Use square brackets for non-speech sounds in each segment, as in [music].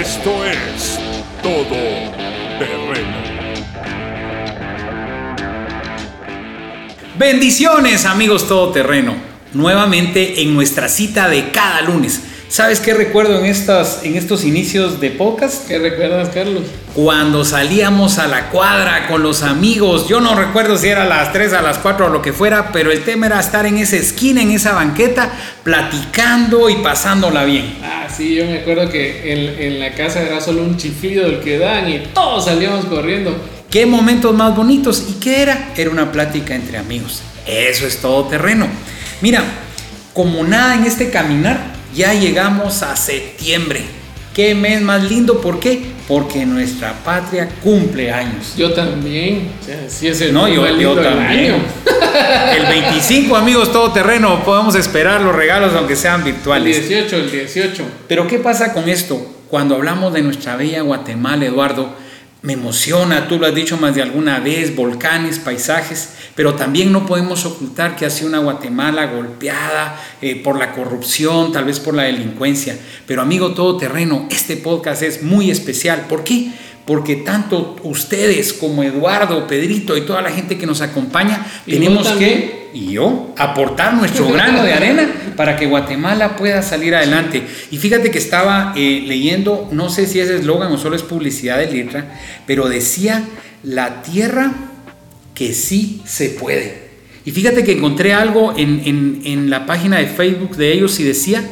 Esto es Todo Terreno. Bendiciones amigos todoterreno, nuevamente en nuestra cita de cada lunes. ¿Sabes qué recuerdo en, estas, en estos inicios de podcast? ¿Qué recuerdas, Carlos? Cuando salíamos a la cuadra con los amigos, yo no recuerdo si era a las 3, a las 4 o lo que fuera, pero el tema era estar en esa esquina, en esa banqueta, platicando y pasándola bien. Ah, sí, yo me acuerdo que en, en la casa era solo un chiflido el que dan y todos salíamos corriendo. ¿Qué momentos más bonitos? ¿Y qué era? Era una plática entre amigos. Eso es todo terreno. Mira, como nada en este caminar, ya llegamos a septiembre. ¿Qué mes más lindo? ¿Por qué? Porque nuestra patria cumple años. Yo también. Sí es el No, yo, también. año. [laughs] El 25, amigos, todo terreno. Podemos esperar los regalos, aunque sean El virtuales. 18, el 18. Pero ¿qué pasa con esto? Cuando hablamos de nuestra bella Guatemala, Eduardo, me emociona, tú lo has dicho más de alguna vez, volcanes, paisajes, pero también no podemos ocultar que ha sido una Guatemala golpeada eh, por la corrupción, tal vez por la delincuencia. Pero amigo todoterreno, este podcast es muy especial. ¿Por qué? Porque tanto ustedes como Eduardo, Pedrito y toda la gente que nos acompaña, tenemos que y yo aportar nuestro [laughs] grano de arena para que Guatemala pueda salir adelante. Y fíjate que estaba eh, leyendo, no sé si es eslogan o solo es publicidad de letra, pero decía la tierra que sí se puede. Y fíjate que encontré algo en, en- en la página de Facebook de ellos y decía,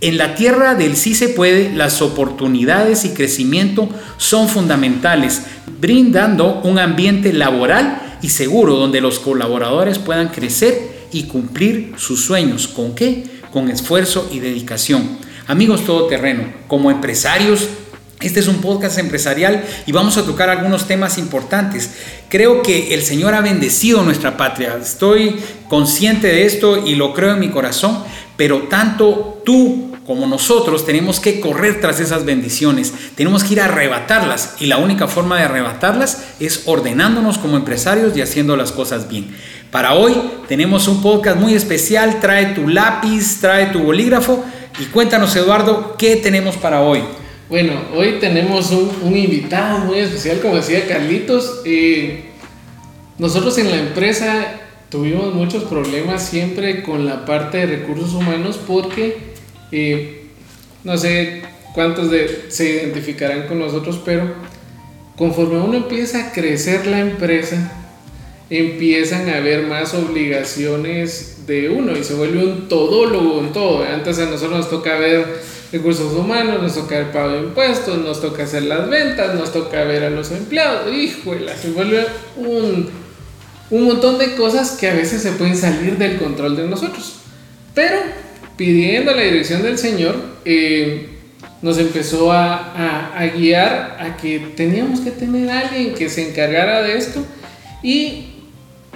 en la tierra del sí se puede, las oportunidades y crecimiento son fundamentales, brindando un ambiente laboral y seguro donde los colaboradores puedan crecer y cumplir sus sueños. ¿Con qué? Con esfuerzo y dedicación. Amigos todoterreno, como empresarios, este es un podcast empresarial y vamos a tocar algunos temas importantes. Creo que el Señor ha bendecido nuestra patria. Estoy consciente de esto y lo creo en mi corazón, pero tanto tú como nosotros tenemos que correr tras esas bendiciones. Tenemos que ir a arrebatarlas y la única forma de arrebatarlas es ordenándonos como empresarios y haciendo las cosas bien. Para hoy tenemos un podcast muy especial. Trae tu lápiz, trae tu bolígrafo y cuéntanos Eduardo, ¿qué tenemos para hoy? Bueno, hoy tenemos un, invitado muy especial, como decía Carlitos. Eh, nosotros en la empresa tuvimos muchos problemas siempre con la parte de recursos humanos porque eh, no sé cuántos de, se identificarán con nosotros, pero conforme uno empieza a crecer la empresa, empiezan a haber más obligaciones de uno y se vuelve un todólogo en todo. Antes a nosotros nos toca ver recursos humanos, nos toca el pago de impuestos, nos toca hacer las ventas, nos toca ver a los empleados. Híjole, se vuelve un, un montón de cosas que a veces se pueden salir del control de nosotros. Pero pidiendo la dirección del Señor, eh, nos empezó a, a- a guiar a que teníamos que tener a alguien que se encargara de esto. Y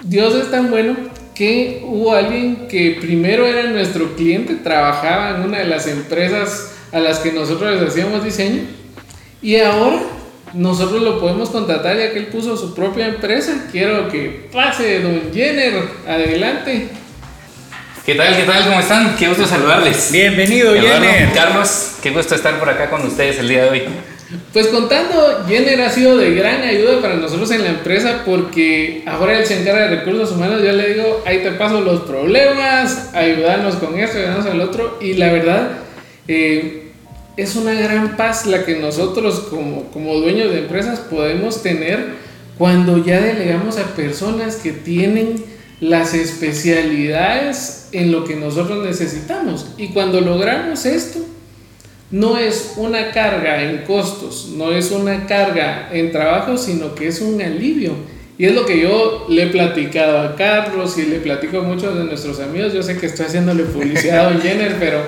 Dios es tan bueno que hubo alguien que primero era nuestro cliente, trabajaba en una de las empresas a las que nosotros les hacíamos diseño. Y ahora nosotros lo podemos contratar ya que él puso su propia empresa. Quiero que pase, don Jenner, adelante. ¿Qué tal? ¿Qué tal? ¿Cómo están? Qué gusto saludarles. Bienvenido, Eduardo, Jenner. Carlos, qué gusto estar por acá con ustedes el día de hoy. Pues contando, Jenner ha sido de gran ayuda para nosotros en la empresa porque ahora él se encarga de recursos humanos. Yo le digo, ahí te paso los problemas, ayudarnos con esto, ayudarnos al otro. Y la verdad, eh, es una gran paz la que nosotros como, como dueños de empresas podemos tener cuando ya delegamos a personas que tienen las especialidades en lo que nosotros necesitamos. Y cuando logramos esto, no es una carga en costos, no es una carga en trabajo, sino que es un alivio. Y es lo que yo le he platicado a Carlos y le platico a muchos de nuestros amigos. Yo sé que estoy haciéndole publicidad a Don Jenner, pero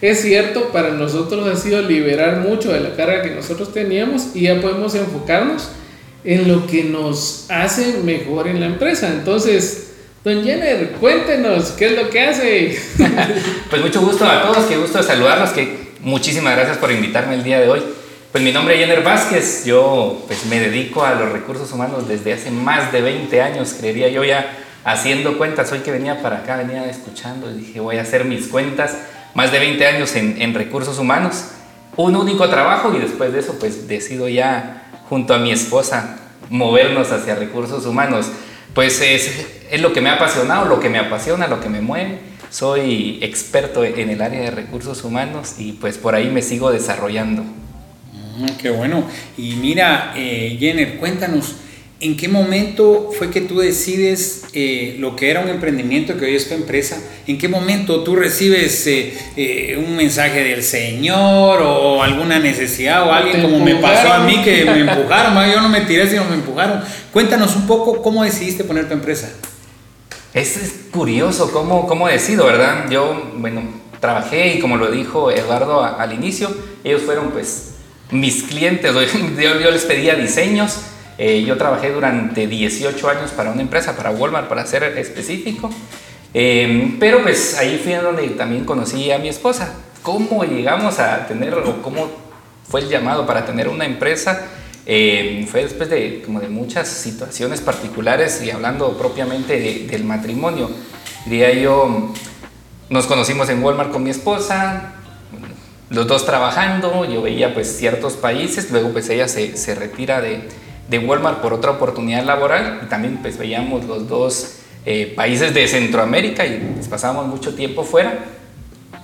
es cierto, para nosotros ha sido liberar mucho de la carga que nosotros teníamos y ya podemos enfocarnos en lo que nos hace mejor en la empresa. Entonces, Don Jenner, cuéntenos qué es lo que hace. [laughs] Pues mucho gusto a todos, qué gusto saludarlos, que muchísimas gracias por invitarme el día de hoy. Pues mi nombre es Jenner Vázquez, yo pues me dedico a los recursos humanos desde hace más de 20 años, creería yo ya haciendo cuentas, hoy que venía para acá, venía escuchando y dije voy a hacer mis cuentas, más de 20 años en, en recursos humanos un único trabajo y después de eso pues decido ya junto a mi esposa movernos hacia recursos humanos. Pues es, es lo que me ha apasionado, lo que me apasiona, lo que me mueve. Soy experto en el área de recursos humanos y pues por ahí me sigo desarrollando. Mm, qué bueno. Y mira, eh, Jenner, cuéntanos, ¿en qué momento fue que tú decides eh, lo que era un emprendimiento que hoy es tu empresa? ¿En qué momento tú recibes eh, eh, un mensaje del Señor o alguna necesidad o alguien como me pasó a mí que me empujaron? Yo no me tiré, sino me empujaron. Cuéntanos un poco cómo decidiste poner tu empresa. Es, es curioso cómo, cómo decido, ¿verdad? Yo, bueno, trabajé y como lo dijo Eduardo al inicio, ellos fueron pues mis clientes, [laughs] yo, yo les pedía diseños, eh, yo trabajé durante 18 años para una empresa, para Walmart, para ser específico, Eh, pero pues ahí fui en donde también conocí a mi esposa. ¿Cómo llegamos a tener, o cómo fue el llamado para tener una empresa? Eh, fue después de, como de muchas situaciones particulares y hablando propiamente de- del matrimonio. Diría yo, nos conocimos en Walmart con mi esposa, los dos trabajando, yo veía pues ciertos países, luego pues ella se, se retira de, de Walmart por otra oportunidad laboral y también pues veíamos los dos eh, países de Centroamérica y pues, pasábamos mucho tiempo fuera,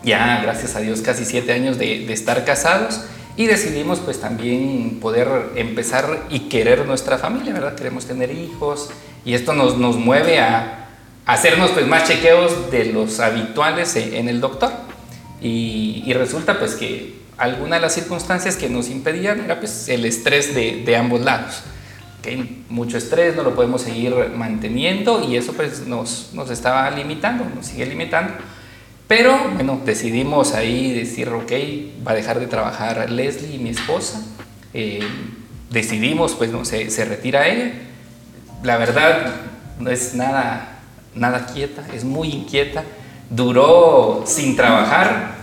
ya gracias a Dios casi siete años de, estar casados y decidimos pues también poder empezar y querer nuestra familia, ¿verdad? Queremos tener hijos y esto nos, nos mueve a, hacernos pues más chequeos de los habituales en, el doctor. Y, resulta pues que alguna de las circunstancias que nos impedían era pues el estrés de ambos lados. Mucho estrés, no lo podemos seguir manteniendo y eso pues nos, nos estaba limitando, nos sigue limitando. Pero bueno, decidimos ahí decir, ok, va a dejar de trabajar Leslie, mi esposa. Eh, decidimos, pues no, se, se retira ella. La verdad no es nada, nada quieta, es muy inquieta. Duró sin trabajar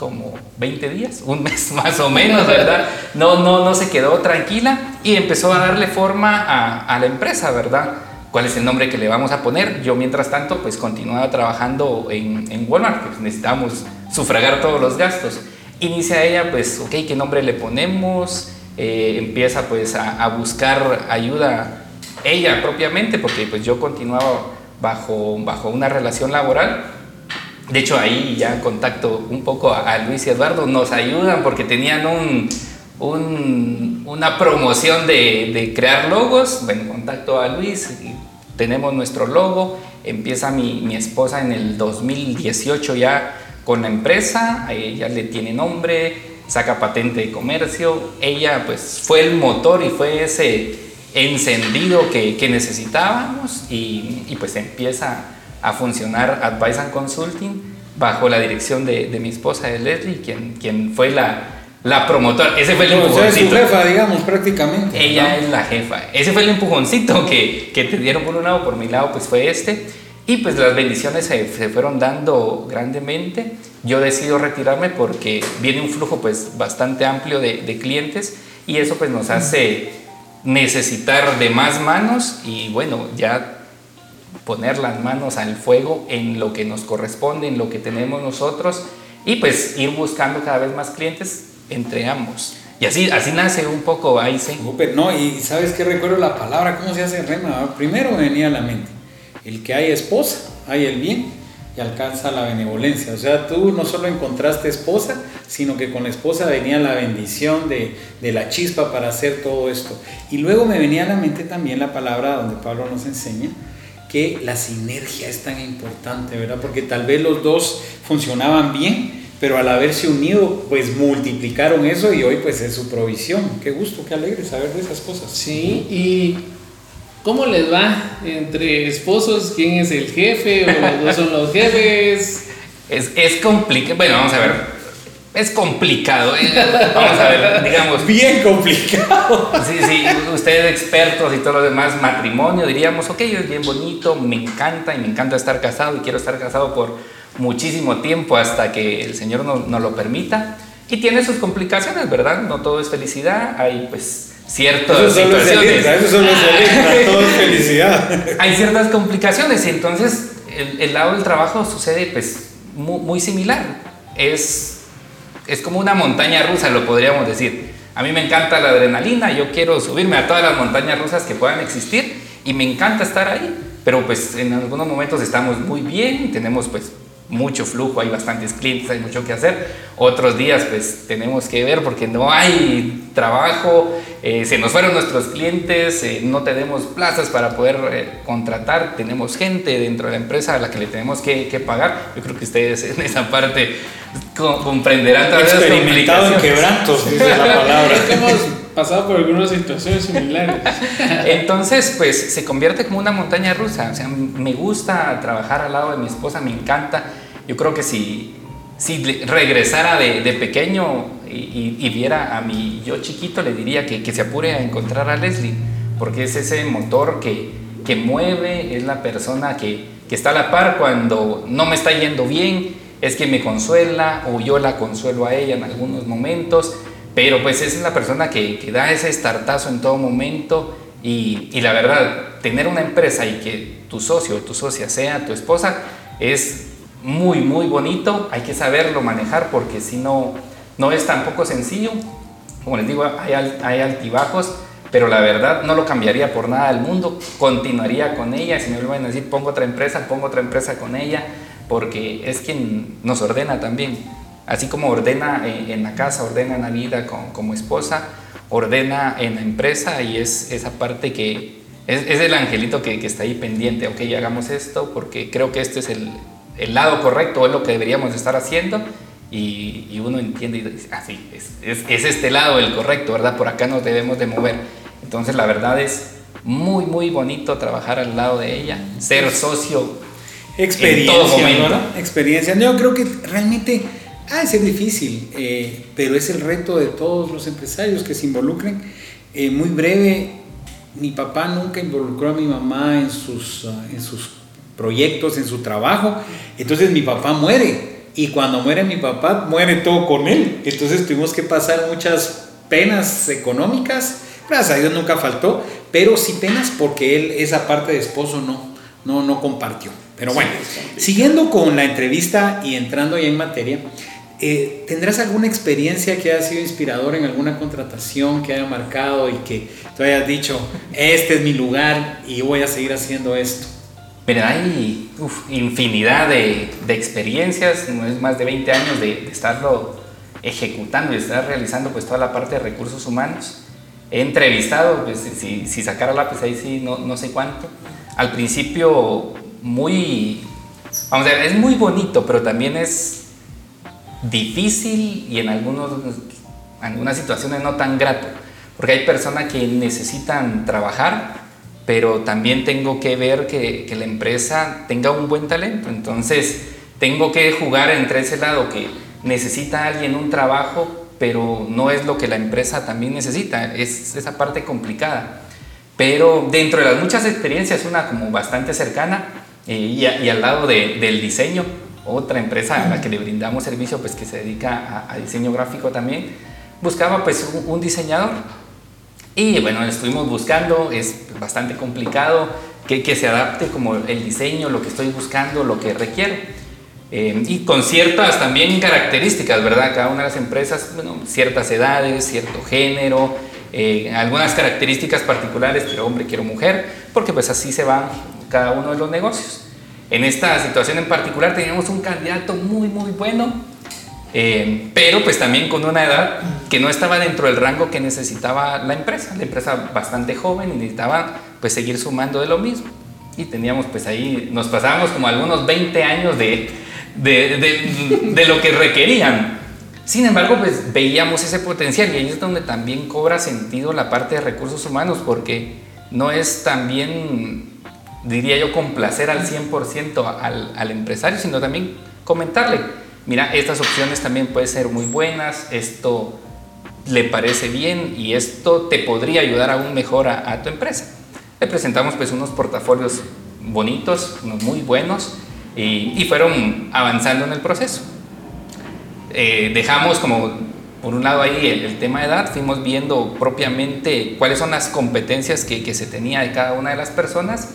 como 20 días, un [laughs] mes más o menos, ¿verdad? No, no, no se quedó tranquila y empezó a darle forma a, la empresa, ¿verdad? ¿Cuál es el nombre que le vamos a poner? Yo, mientras tanto, pues continuaba trabajando en, en Walmart, pues necesitamos sufragar todos los gastos. Inicia ella, pues, ok, ¿qué nombre le ponemos? Eh, empieza pues a, a buscar ayuda ella propiamente, porque pues yo continuaba bajo, bajo una relación laboral. De hecho, ahí ya contacto un poco a, Luis y Eduardo, nos ayudan porque tenían un, un- una promoción de, crear logos. Bueno, contacto a Luis, tenemos nuestro logo. Empieza mi, mi esposa en el 2018 ya con la empresa, ella le tiene nombre, saca patente de comercio. Ella pues fue el motor y fue ese encendido que, que necesitábamos y, y, pues empieza a funcionar Advice and Consulting bajo la dirección de, de mi esposa de Leslie, quien, quien fue la, la promotora. Ese fue el O sea, es empujoncito. jefa, digamos, prácticamente. Ella es la jefa. Ese fue el empujoncito que, que te dieron por un lado, por mi lado, pues fue este. Y pues las bendiciones se, se fueron dando grandemente. Yo decido retirarme porque viene un flujo pues bastante amplio de, de clientes y eso pues nos hace necesitar de más manos y bueno, ya poner las manos al fuego en lo que nos corresponde, en lo que tenemos nosotros y pues ir buscando cada vez más clientes entre ambos. Y así, así nace un poco Aice. Súper, no, y sabes qué recuerdo la palabra, cómo se hace rema. Primero me venía a la mente, el que hay esposa, hay el bien y alcanza la benevolencia. O sea, tú no solo encontraste esposa, sino que con la esposa venía la bendición de, de la chispa para hacer todo esto. Y luego me venía a la mente también la palabra donde Pablo nos enseña que la sinergia es tan importante, ¿verdad? Porque tal vez los dos funcionaban bien, pero al haberse unido, pues multiplicaron eso y hoy pues es su provisión. Qué gusto, qué alegre saber de esas cosas. Sí, y ¿cómo les va entre esposos? ¿Quién es el jefe o los dos son los jefes? [laughs] Es, es complicado. Bueno, vamos a ver. Es complicado. eh. Vamos a ver, digamos. Bien complicado. Sí, sí, ustedes expertos y todo lo demás, matrimonio, diríamos, ok, es bien bonito, me encanta y me encanta estar casado y quiero estar casado por muchísimo tiempo hasta que el Señor nos, nos lo permita. Y tiene sus complicaciones, ¿verdad? No todo es felicidad, hay pues ciertas Eso solo situaciones. extra, eso solo extra, todo es felicidad. hay ciertas complicaciones y entonces el, el lado del trabajo sucede pues muy, muy similar. Es es como una montaña rusa, lo podríamos decir. A mí me encanta la adrenalina, yo quiero subirme a todas las montañas rusas que puedan existir y me encanta estar ahí, pero pues en algunos momentos estamos muy bien, tenemos pues mucho flujo, hay bastantes clientes, hay mucho que hacer. Otros días pues tenemos que ver porque no hay trabajo, eh, se nos fueron nuestros clientes, eh, no tenemos plazas para poder eh, contratar, tenemos gente dentro de la empresa a la que le tenemos que, que pagar. Yo creo que ustedes en esa parte comprenderán tal vez Experimentado en quebrantos, dice la [laughs] palabra. Hemos pasado por algunas situaciones similares. Entonces, pues se convierte como una montaña rusa. O sea, me gusta trabajar al lado de mi esposa, me encanta. Yo creo que si, si regresara de, de pequeño y, y, viera a mi yo chiquito, le diría que, que se apure a encontrar a Leslie, porque es ese motor que, que mueve, es la persona que, que está a la par cuando no me está yendo bien es que me consuela o yo la consuelo a ella en algunos momentos, pero pues es la persona que, que da ese estartazo en todo momento y, y, la verdad, tener una empresa y que tu socio o tu socia sea tu esposa es muy, muy bonito, hay que saberlo manejar porque si no, no es tampoco sencillo, como les digo, hay, altibajos, pero la verdad no lo cambiaría por nada del mundo, continuaría con ella, si me vuelven a decir pongo otra empresa, pongo otra empresa con ella, porque es quien nos ordena también. Así como ordena en la casa, ordena en la vida como esposa, ordena en la empresa y es esa parte que es, es el angelito que, que, está ahí pendiente, ok, hagamos esto porque creo que este es el, el lado correcto, es lo que deberíamos estar haciendo y, y uno entiende y dice, ah, sí, es, es, es, este lado el correcto, ¿verdad? Por acá nos debemos de mover. Entonces la verdad es muy, muy bonito trabajar al lado de ella, ser socio Experiencia, ¿verdad? Experiencia. Yo creo que realmente ha de ser difícil, eh, pero es el reto de todos los empresarios que se involucren. Eh, muy breve, mi papá nunca involucró a mi mamá en sus, en sus proyectos, en su trabajo. Entonces mi papá muere. Y cuando muere mi papá, muere todo con él. Entonces tuvimos que pasar muchas penas económicas. Gracias a Dios nunca faltó, pero sí penas porque él esa parte de esposo no, no, no compartió. Pero bueno, siguiendo con la entrevista y entrando ya en materia, eh, ¿tendrás alguna experiencia que haya sido inspiradora en alguna contratación que haya marcado y que tú hayas dicho, este es mi lugar y voy a seguir haciendo esto? Mira, hay uf, infinidad de, de, experiencias, más de 20 años de, de, estarlo ejecutando y estar realizando pues toda la parte de recursos humanos. He entrevistado, pues si, si sacara lápiz ahí sí, no, no sé cuánto. Al principio muy, vamos a ver, es muy bonito, pero también es difícil y en algunos, algunas situaciones no tan grato, porque hay personas que necesitan trabajar, pero también tengo que ver que, que la empresa tenga un buen talento, entonces tengo que jugar entre ese lado que necesita alguien un trabajo, pero no es lo que la empresa también necesita, es esa parte complicada. Pero dentro de las muchas experiencias, una como bastante cercana, eh, y, a, y, al lado de, del diseño, otra empresa a la que le brindamos servicio, pues que se dedica a, a diseño gráfico también, buscaba pues un, un, diseñador. Y bueno, estuvimos buscando, es bastante complicado que, se adapte como el diseño, lo que estoy buscando, lo que requiero. Eh, y con ciertas también características, ¿verdad? Cada una de las empresas, bueno, ciertas edades, cierto género, eh, algunas características particulares, quiero hombre, quiero mujer, porque pues así se van cada uno de los negocios. En esta situación en particular teníamos un candidato muy, muy bueno, eh, pero pues también con una edad que no estaba dentro del rango que necesitaba la empresa. La empresa bastante joven y necesitaba pues seguir sumando de lo mismo. Y teníamos pues ahí, nos pasábamos como algunos 20 años de, de, de, de lo que requerían. Sin embargo, pues veíamos ese potencial y ahí es donde también cobra sentido la parte de recursos humanos porque no es también diría yo, complacer al 100% al, al, empresario, sino también comentarle, mira, estas opciones también pueden ser muy buenas, esto le parece bien y esto te podría ayudar aún mejor a, tu empresa. Le presentamos pues unos portafolios bonitos, unos muy buenos y, fueron avanzando en el proceso. Eh, dejamos como por un lado ahí el, tema de edad, fuimos viendo propiamente cuáles son las competencias que se tenía de cada una de las personas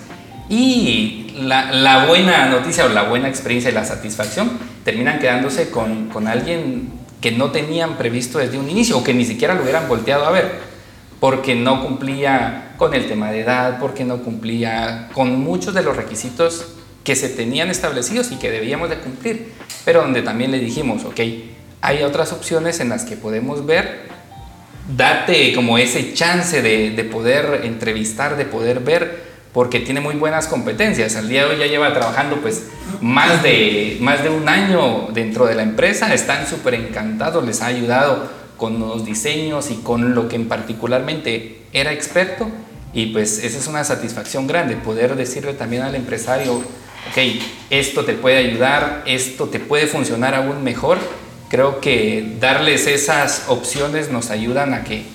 y la, la, buena noticia o la buena experiencia y la satisfacción terminan quedándose con, con alguien que no tenían previsto desde un inicio o que ni siquiera lo hubieran volteado a ver, porque no cumplía con el tema de edad, porque no cumplía con muchos de los requisitos que se tenían establecidos y que debíamos de cumplir, pero donde también le dijimos, ok, hay otras opciones en las que podemos ver, date como ese chance de, de poder entrevistar, de poder ver porque tiene muy buenas competencias. Al día de hoy ya lleva trabajando pues más de, más de un año dentro de la empresa, están súper encantados, les ha ayudado con los diseños y con lo que en particularmente era experto y pues esa es una satisfacción grande, poder decirle también al empresario, ok, esto te puede ayudar, esto te puede funcionar aún mejor. Creo que darles esas opciones nos ayudan a que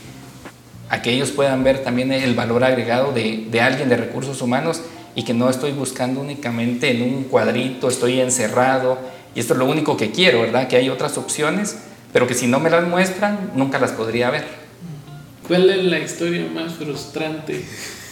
a que ellos puedan ver también el valor agregado de, de, alguien de recursos humanos y que no estoy buscando únicamente en un cuadrito, estoy encerrado y esto es lo único que quiero, ¿verdad? Que hay otras opciones, pero que si no me las muestran, nunca las podría ver. ¿Cuál es la historia más frustrante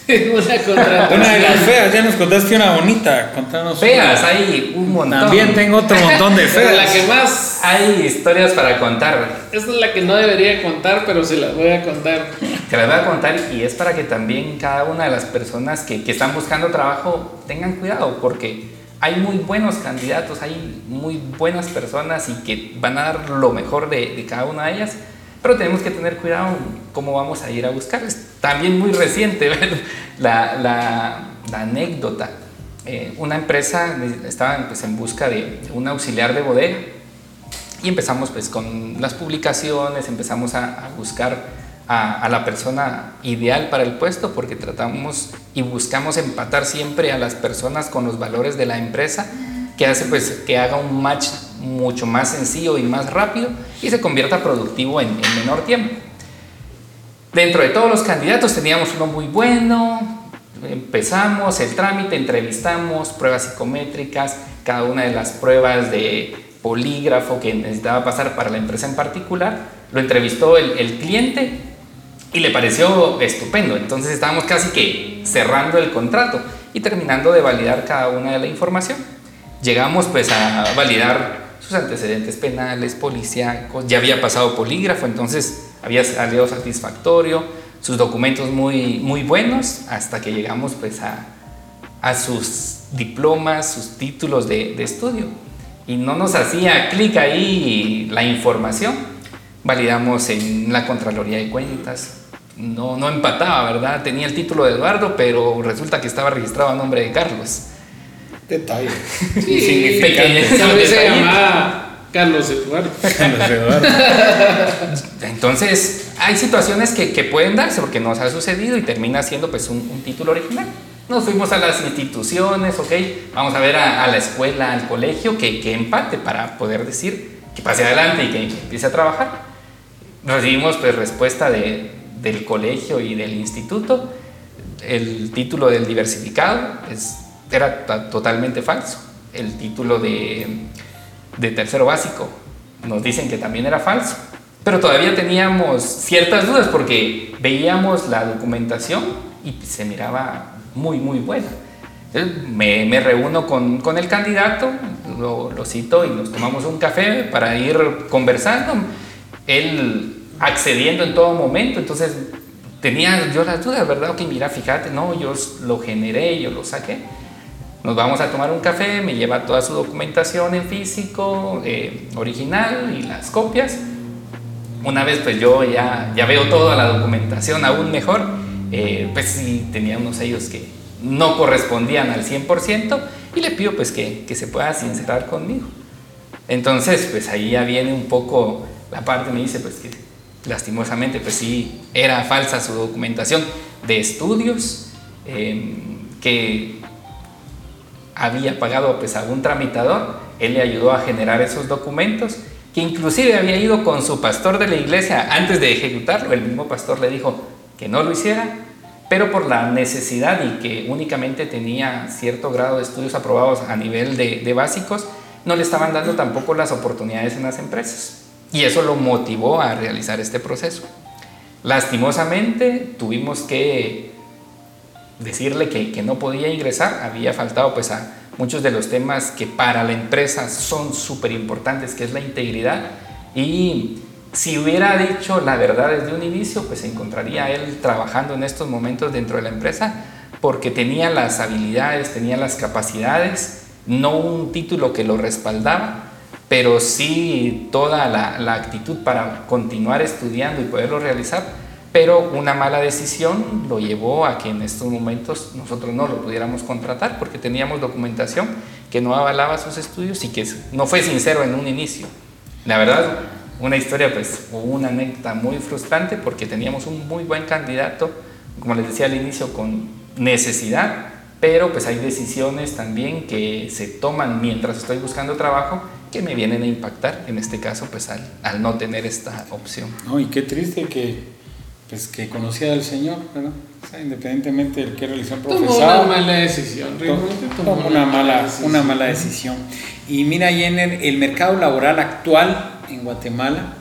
[laughs] una [laughs] Una de las feas, ya nos contaste una bonita. Contanos feas, hay un montón. También tengo otro [laughs] montón de feas. la que más. Hay historias para contar. Esta es la que no debería contar, pero se las voy a contar. Te las voy a contar y es para que también cada una de las personas que, que están buscando trabajo tengan cuidado, porque hay muy buenos candidatos, hay muy buenas personas y que van a dar lo mejor de, de cada una de ellas pero tenemos que tener cuidado cómo vamos a ir a buscar. Es también muy reciente [laughs] la, la, la anécdota. Eh, una empresa estaba pues, en busca de, un auxiliar de bodega y empezamos pues con las publicaciones, empezamos a, a buscar a, a, la persona ideal para el puesto porque tratamos y buscamos empatar siempre a las personas con los valores de la empresa que hace pues que haga un match mucho más sencillo y más rápido y se convierta productivo en, menor tiempo. Dentro de todos los candidatos teníamos uno muy bueno, empezamos el trámite, entrevistamos, pruebas psicométricas, cada una de las pruebas de polígrafo que necesitaba pasar para la empresa en particular, lo entrevistó el, el cliente y le pareció estupendo. Entonces estábamos casi que cerrando el contrato y terminando de validar cada una de la información. Llegamos pues a validar sus antecedentes penales, policíacos, ya había pasado polígrafo, entonces había salido satisfactorio, sus documentos muy, muy buenos, hasta que llegamos pues a, a sus diplomas, sus títulos de, de estudio. Y no nos hacía clic ahí la información. Validamos en la Contraloría de Cuentas, no, no empataba, ¿verdad? Tenía el título de Eduardo, pero resulta que estaba registrado a nombre de Carlos. Detalle. Sí, se llamaba Carlos Eduardo. Carlos Eduardo. Entonces, hay situaciones que, que, pueden darse porque nos ha sucedido y termina siendo pues un, un, título original. Nos fuimos a las instituciones, ok, vamos a ver a, a la escuela, al colegio, que, que, empate para poder decir que pase adelante y que empiece a trabajar. Recibimos pues respuesta de, del colegio y del instituto. El título del diversificado es era totalmente falso. El título de, de tercero básico nos dicen que también era falso. Pero todavía teníamos ciertas dudas porque veíamos la documentación y se miraba muy, muy buena. me, me, reúno con, con el candidato, lo, lo, cito y nos tomamos un café para ir conversando. Él accediendo en todo momento, entonces tenía yo las dudas, ¿verdad? Que mira, fíjate, no, yo lo generé, yo lo saqué. Nos vamos a tomar un café, me lleva toda su documentación en físico, eh, original y las copias. Una vez pues yo ya, ya veo toda la documentación aún mejor, eh, pues sí tenía unos sellos que no correspondían al 100% y le pido pues que, que se pueda sincerar conmigo. Entonces pues ahí ya viene un poco la parte, me dice pues que lastimosamente pues sí era falsa su documentación de estudios, eh, que había pagado pues, a un tramitador, él le ayudó a generar esos documentos, que inclusive había ido con su pastor de la iglesia antes de ejecutarlo, el mismo pastor le dijo que no lo hiciera, pero por la necesidad y que únicamente tenía cierto grado de estudios aprobados a nivel de, de básicos, no le estaban dando tampoco las oportunidades en las empresas. Y eso lo motivó a realizar este proceso. Lastimosamente tuvimos que decirle que, que, no podía ingresar, había faltado pues a muchos de los temas que para la empresa son súper importantes, que es la integridad, Y si hubiera dicho la verdad desde un inicio, pues se encontraría él trabajando en estos momentos dentro de la empresa porque tenía las habilidades, tenía las capacidades, no un título que lo respaldaba, pero sí toda la, la actitud para continuar estudiando y poderlo realizar pero una mala decisión lo llevó a que en estos momentos nosotros no lo pudiéramos contratar porque teníamos documentación que no avalaba sus estudios y que no fue sincero en un inicio. La verdad, una historia, pues, una anécdota muy frustrante porque teníamos un muy buen candidato, como les decía al inicio, con necesidad, pero pues hay decisiones también que se toman mientras estoy buscando trabajo que me vienen a impactar, en este caso, pues al, al no tener esta opción. No, y qué triste que pues que conocía al Señor, ¿verdad? O sea, independientemente del que realizó el profesor. Tomó una mala decisión, realmente tomó, una, mala, decisión. una mala decisión. Y mira, Jenner, el mercado laboral actual en Guatemala,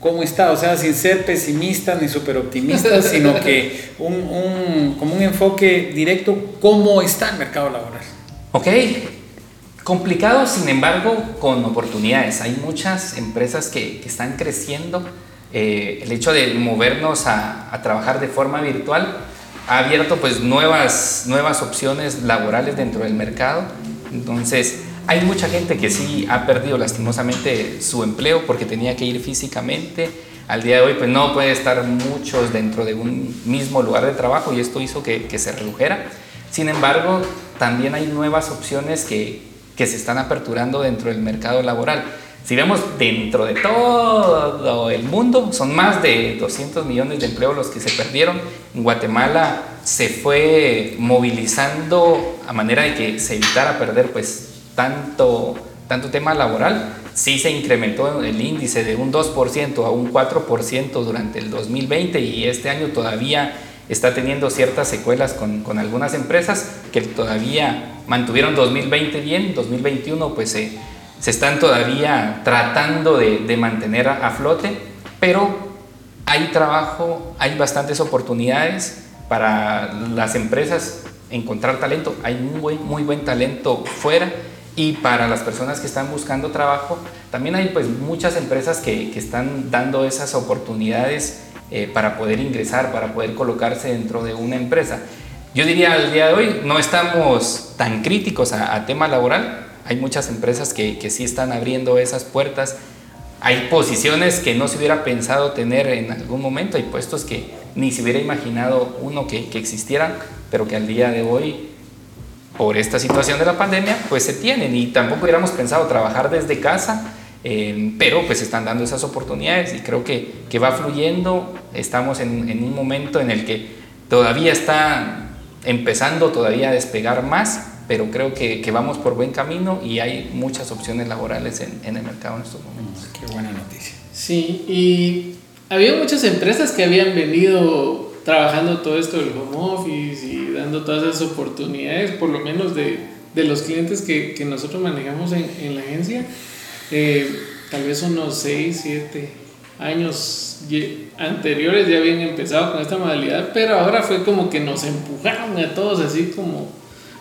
¿cómo está? O sea, sin ser pesimistas ni súper optimistas, [laughs] sino que un, un, como un enfoque directo, ¿cómo está el mercado laboral? Ok, complicado, sin embargo, con oportunidades. Hay muchas empresas que, que están creciendo eh, el hecho de movernos a, a, trabajar de forma virtual ha abierto pues nuevas, nuevas opciones laborales dentro del mercado. Entonces, hay mucha gente que sí ha perdido lastimosamente su empleo porque tenía que ir físicamente. Al día de hoy, pues no puede estar muchos dentro de un mismo lugar de trabajo y esto hizo que, que se redujera. Sin embargo, también hay nuevas opciones que, que se están aperturando dentro del mercado laboral. Si vemos dentro de todo el mundo, son más de 200 millones de empleos los que se perdieron. En Guatemala se fue movilizando a manera de que se evitara perder pues tanto, tanto tema laboral. Sí se incrementó el índice de un 2% a un 4% durante el 2020 y este año todavía está teniendo ciertas secuelas con, con algunas empresas que todavía mantuvieron 2020 bien, 2021 pues se se están todavía tratando de, mantener a, flote, pero hay trabajo, hay bastantes oportunidades para las empresas encontrar talento, hay muy, muy buen talento fuera y para las personas que están buscando trabajo, también hay pues muchas empresas que, están dando esas oportunidades eh, para poder ingresar, para poder colocarse dentro de una empresa. Yo diría al día de hoy no estamos tan críticos a, a tema laboral, hay muchas empresas que, que sí están abriendo esas puertas. Hay posiciones que no se hubiera pensado tener en algún momento, hay puestos que ni se hubiera imaginado uno que, que existieran, pero que al día de hoy, por esta situación de la pandemia, pues se tienen. Y tampoco hubiéramos pensado trabajar desde casa, eh, pero pues están dando esas oportunidades y creo que, que va fluyendo, estamos en, en, un momento en el que todavía está empezando todavía a despegar más, pero creo que, que, vamos por buen camino y hay muchas opciones laborales en, en, el mercado en estos momentos. Qué buena noticia. Sí, y había muchas empresas que habían venido trabajando todo esto del home office y dando todas esas oportunidades, por lo menos de, de los clientes que, que, nosotros manejamos en, en la agencia. Eh, tal vez unos 6, 7 años anteriores ya habían empezado con esta modalidad, pero ahora fue como que nos empujaron a todos así como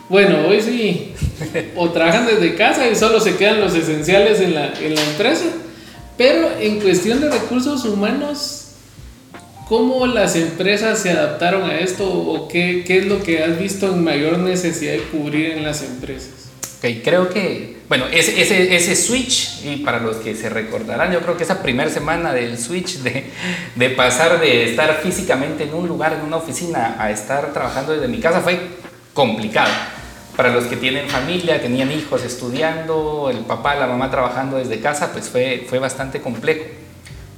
bueno, hoy sí. O trabajan desde casa y solo se quedan los esenciales en la, en la empresa. Pero en cuestión de recursos humanos, ¿cómo las empresas se adaptaron a esto o qué, qué, es lo que has visto en mayor necesidad de cubrir en las empresas? Ok, creo que, bueno, ese, ese, ese switch, y para los que se recordarán, yo creo que esa primera semana del switch de, de pasar de estar físicamente en un lugar, en una oficina, a estar trabajando desde mi casa fue complicado para los que tienen familia, tenían hijos estudiando, el papá, la mamá trabajando desde casa, pues fue, fue bastante complejo.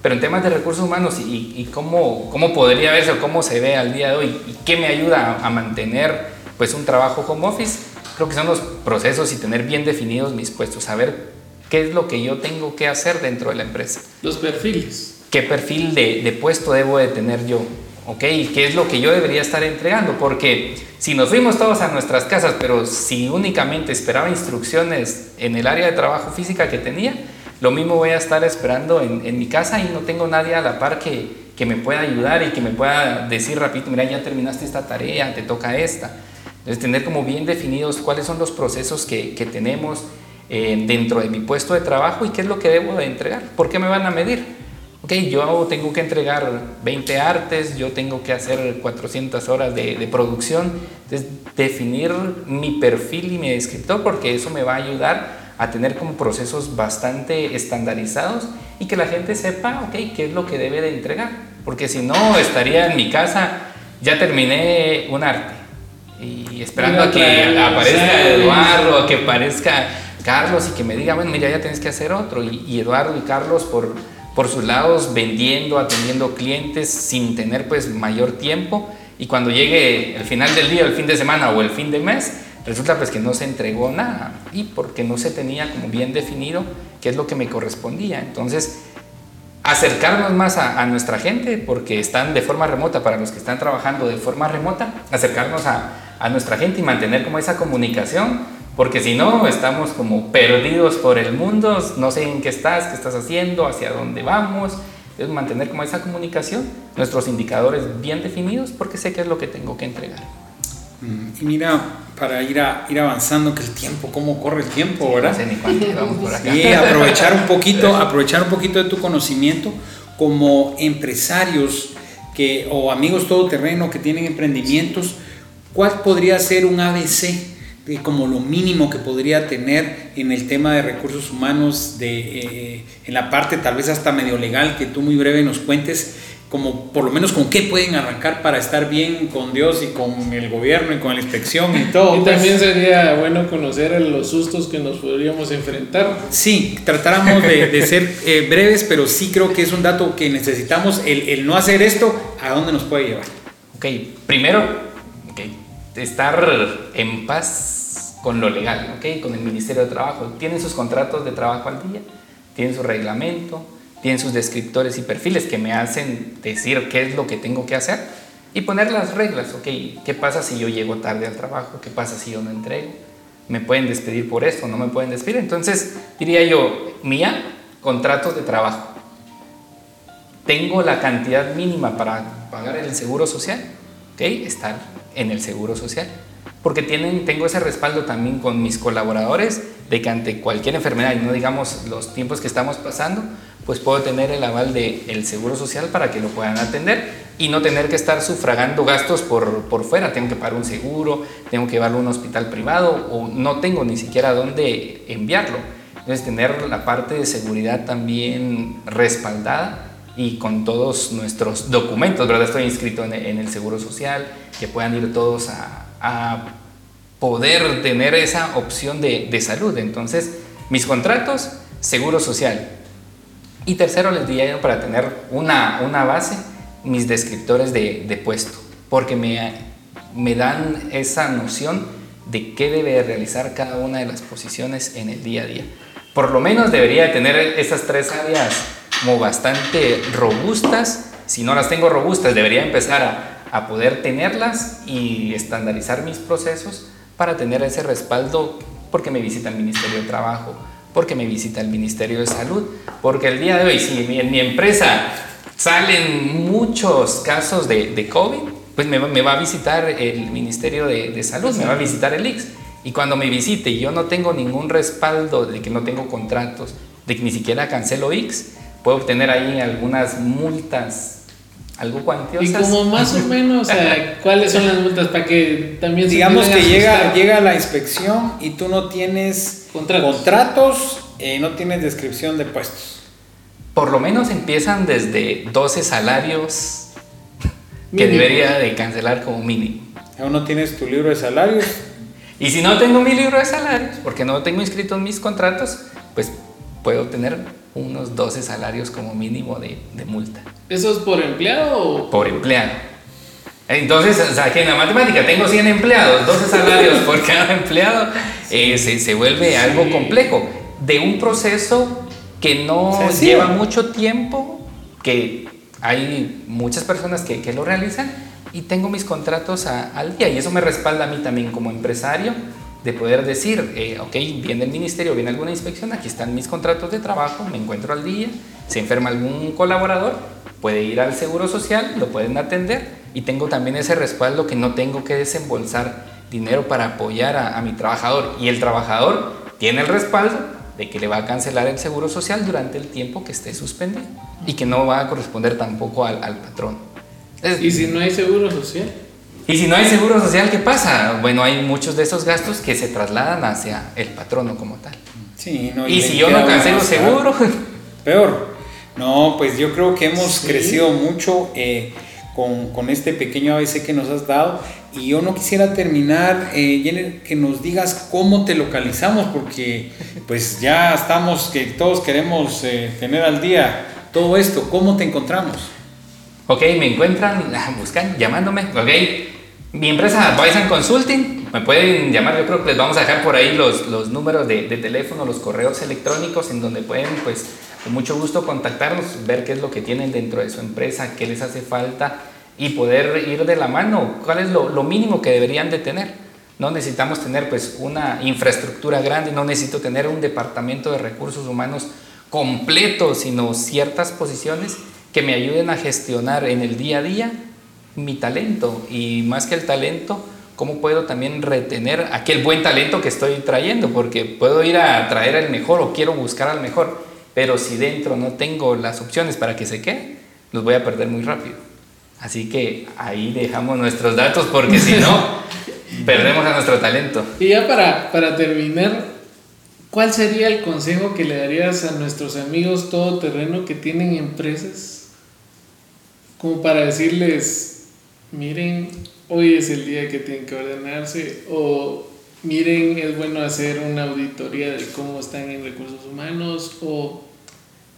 Pero en temas de recursos humanos y, y cómo, cómo podría verse o cómo se ve al día de hoy y qué me ayuda a, a mantener pues un trabajo home office, creo que son los procesos y tener bien definidos mis puestos, saber qué es lo que yo tengo que hacer dentro de la empresa. Los perfiles. ¿Qué perfil de, de puesto debo de tener yo? ¿Ok? ¿Qué es lo que yo debería estar entregando? Porque si nos fuimos todos a nuestras casas, pero si únicamente esperaba instrucciones en el área de trabajo física que tenía, lo mismo voy a estar esperando en, en mi casa y no tengo nadie a la par que, que, me pueda ayudar y que me pueda decir rapidito, mira, ya terminaste esta tarea, te toca esta. Entonces, tener como bien definidos cuáles son los procesos que, que tenemos, eh, dentro de mi puesto de trabajo y qué es lo que debo de entregar. ¿Por qué me van a medir? Ok, yo tengo que entregar 20 artes, yo tengo que hacer 400 horas de, de producción. Entonces, definir mi perfil y mi descriptor porque eso me va a ayudar a tener como procesos bastante estandarizados y que la gente sepa, ok, qué es lo que debe de entregar. Porque si no, estaría en mi casa, ya terminé un arte y esperando a que aparezca Eduardo, a que aparezca Carlos y que me diga, bueno, mira, ya tienes que hacer otro. Y, Eduardo y Carlos por, por sus lados vendiendo, atendiendo clientes sin tener pues mayor tiempo. Y cuando llegue el final del día, el fin de semana o el fin de mes, resulta pues que no se entregó nada y porque no se tenía como bien definido qué es lo que me correspondía. Entonces, acercarnos más a, nuestra gente, porque están de forma remota, para los que están trabajando de forma remota, acercarnos a, a nuestra gente y mantener como esa comunicación porque si no, estamos como perdidos por el mundo, no sé en qué estás, qué estás haciendo, hacia dónde vamos. Es mantener como esa comunicación, nuestros indicadores bien definidos, porque sé qué es lo que tengo que entregar. Mm, y mira, para ir, a, ir avanzando, que el tiempo, cómo corre el tiempo, ¿verdad? No sé ni cuánto vamos por acá. Sí, aprovechar un poquito, [laughs] aprovechar un poquito de tu conocimiento como empresarios que, o amigos todoterreno que tienen emprendimientos, ¿cuál podría ser un ABC como lo mínimo que podría tener en el tema de recursos humanos, de, eh, en la parte tal vez hasta medio legal, que tú muy breve nos cuentes, como por lo menos con qué pueden arrancar para estar bien con Dios y con el gobierno y con la inspección y todo. Y también sería bueno conocer los sustos que nos podríamos enfrentar. Sí, tratáramos de, de ser eh, breves, pero sí creo que es un dato que necesitamos, el, el, no hacer esto, ¿a dónde nos puede llevar? Ok, primero, okay, estar en paz con lo legal, ¿ok? Con el Ministerio de Trabajo. Tienen sus contratos de trabajo al día, tienen su reglamento, tienen sus descriptores y perfiles que me hacen decir qué es lo que tengo que hacer y poner las reglas, ¿ok? ¿Qué pasa si yo llego tarde al trabajo? ¿Qué pasa si yo no entrego? ¿Me pueden despedir por eso? ¿No me pueden despedir? Entonces, diría yo, mía, contratos de trabajo. Tengo la cantidad mínima para pagar el seguro social, Estar en el seguro social porque tienen, tengo ese respaldo también con mis colaboradores de que ante cualquier enfermedad, y no digamos los tiempos que estamos pasando, pues puedo tener el aval del el Seguro Social para que lo puedan atender y no tener que estar sufragando gastos por, por fuera. Tengo que pagar un seguro, tengo que llevarlo a un hospital privado o no tengo ni siquiera dónde enviarlo. Entonces, tener la parte de seguridad también respaldada y con todos nuestros documentos, ¿verdad? Estoy inscrito en, el Seguro Social, que puedan ir todos a, a poder tener esa opción de, de, salud. Entonces, mis contratos, seguro social. Y tercero, les diría yo para tener una, una base, mis descriptores de, de puesto, porque me, me dan esa noción de qué debe realizar cada una de las posiciones en el día a día. Por lo menos debería de tener esas tres áreas como bastante robustas. Si no las tengo robustas, debería empezar a a poder tenerlas y estandarizar mis procesos para tener ese respaldo porque me visita el Ministerio de Trabajo, porque me visita el Ministerio de Salud, porque el día de hoy si en mi empresa salen muchos casos de, de COVID, pues me, me, va a visitar el Ministerio de, de Salud, me va a visitar el IX. Y cuando me visite y yo no tengo ningún respaldo de que no tengo contratos, de que ni siquiera cancelo X, puedo obtener ahí algunas multas algo cuantioso Y como más o menos, [laughs] ¿cuáles son las multas para que también Digamos que llega, llega la inspección y tú no tienes contratos, contratos eh, no tienes descripción de puestos. Por lo menos empiezan desde 12 salarios que debería de cancelar como mínimo. ¿Aún no tienes tu libro de salarios? y si no tengo mi libro de salarios, porque no tengo inscrito en mis contratos, pues puedo tener unos 12 salarios como mínimo de, de multa. ¿Eso es por empleado o...? Por empleado. Entonces, o sea, que en la matemática tengo 100 empleados, 12 salarios por [laughs] cada empleado, eh, se, se, vuelve algo complejo. De un proceso que no lleva mucho tiempo, que hay muchas personas que, que lo realizan, y tengo mis contratos a, al día, y eso me respalda a mí también como empresario de poder decir, eh, ok, viene el ministerio, viene alguna inspección, aquí están mis contratos de trabajo, me encuentro al día, se enferma algún colaborador, puede ir al seguro social, lo pueden atender y tengo también ese respaldo que no tengo que desembolsar dinero para apoyar a, a mi trabajador y el trabajador tiene el respaldo de que le va a cancelar el seguro social durante el tiempo que esté suspendido y que no va a corresponder tampoco al, al patrón. ¿Y si no hay seguro social? Y si no hay seguro social, ¿qué pasa? Bueno, hay muchos de esos gastos que se trasladan hacia el patrono como tal. Sí, no, y, y si yo no cancelo seguro... [laughs] Peor. No, pues yo creo que hemos crecido mucho eh, con, con, este pequeño ABC que nos has dado. Y yo no quisiera terminar, eh, Jenner, que nos digas cómo te localizamos, porque pues ya estamos, que todos queremos eh, tener al día todo esto. ¿Cómo te encontramos? Ok, me encuentran, [laughs] buscan, llamándome. Ok, mi empresa Bison Consulting, me pueden llamar, yo creo que les vamos a dejar por ahí los, los números de, de teléfono, los correos electrónicos en donde pueden pues con mucho gusto contactarnos, ver qué es lo que tienen dentro de su empresa, qué les hace falta y poder ir de la mano, cuál es lo, lo mínimo que deberían de tener. No necesitamos tener pues una infraestructura grande, no necesito tener un departamento de recursos humanos completo, sino ciertas posiciones que me ayuden a gestionar en el día a día mi talento y más que el talento, cómo puedo también retener aquel buen talento que estoy trayendo, porque puedo ir a traer el mejor o quiero buscar al mejor, pero si dentro no tengo las opciones para que se quede, los voy a perder muy rápido. Así que ahí dejamos nuestros datos porque si no, [laughs] perdemos a nuestro talento. Y ya para, para terminar, ¿cuál sería el consejo que le darías a nuestros amigos todoterreno que tienen empresas? Como para decirles, miren, hoy es el día que tienen que ordenarse o miren, es bueno hacer una auditoría de cómo están en recursos humanos o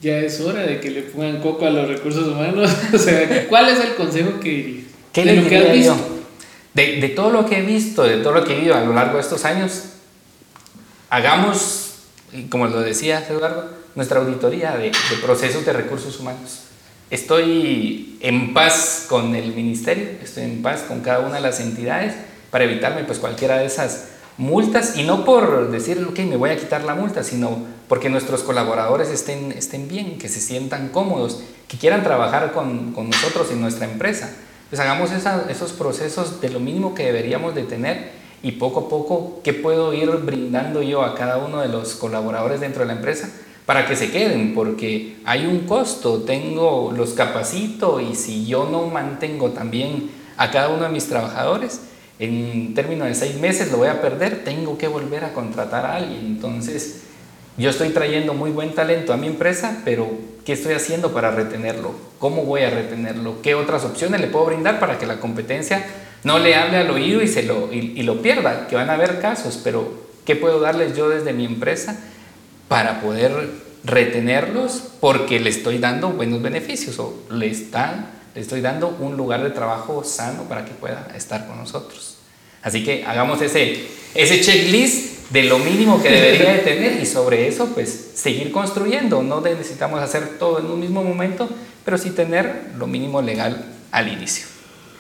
ya es hora de que le pongan coco a los recursos humanos. [laughs] o sea, ¿cuál es el consejo que ¿Qué de lo que has visto? De, de, todo lo que he visto, de todo lo que he vivido a lo largo de estos años, hagamos, como lo decía Eduardo, nuestra auditoría de, de procesos de recursos humanos. Estoy en paz con el ministerio, estoy en paz con cada una de las entidades para evitarme pues cualquiera de esas multas y no por decir, ok, me voy a quitar la multa, sino porque nuestros colaboradores estén, estén bien, que se sientan cómodos, que quieran trabajar con, con nosotros en nuestra empresa. Pues hagamos esos procesos de lo mínimo que deberíamos de tener y poco a poco, ¿qué puedo ir brindando yo a cada uno de los colaboradores dentro de la empresa? Para que se queden, porque hay un costo, tengo, los capacito y si yo no mantengo también a cada uno de mis trabajadores, en términos de seis meses lo voy a perder, tengo que volver a contratar a alguien. Entonces, yo estoy trayendo muy buen talento a mi empresa, pero ¿qué estoy haciendo para retenerlo? ¿Cómo voy a retenerlo? ¿Qué otras opciones le puedo brindar para que la competencia no le hable al oído y, se lo, y, y lo pierda? Que van a haber casos, pero ¿qué puedo darles yo desde mi empresa para poder retenerlos? Porque le estoy dando buenos beneficios o le están le estoy dando un lugar de trabajo sano para que pueda estar con nosotros. Así que hagamos ese, ese checklist de lo mínimo que debería de tener y sobre eso pues seguir construyendo. No necesitamos hacer todo en un mismo momento, pero sí tener lo mínimo legal al inicio.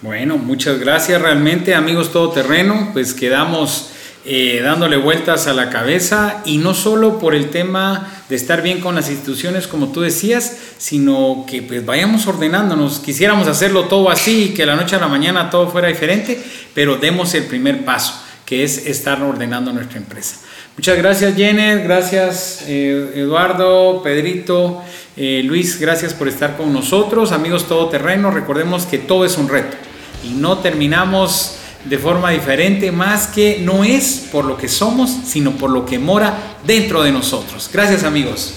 Bueno, muchas gracias realmente amigos todoterreno, pues quedamos eh, dándole vueltas a la cabeza y no solo por el tema de estar bien con las instituciones como tú decías, sino que pues vayamos ordenándonos, quisiéramos hacerlo todo así, que la noche a la mañana todo fuera diferente, pero demos el primer paso, que es estar ordenando nuestra empresa. Muchas gracias Jenner, gracias eh, Eduardo, Pedrito, eh, Luis, gracias por estar con nosotros, amigos todoterreno, recordemos que todo es un reto y no terminamos de forma diferente, más que no es por lo que somos, sino por lo que mora dentro de nosotros. Gracias amigos.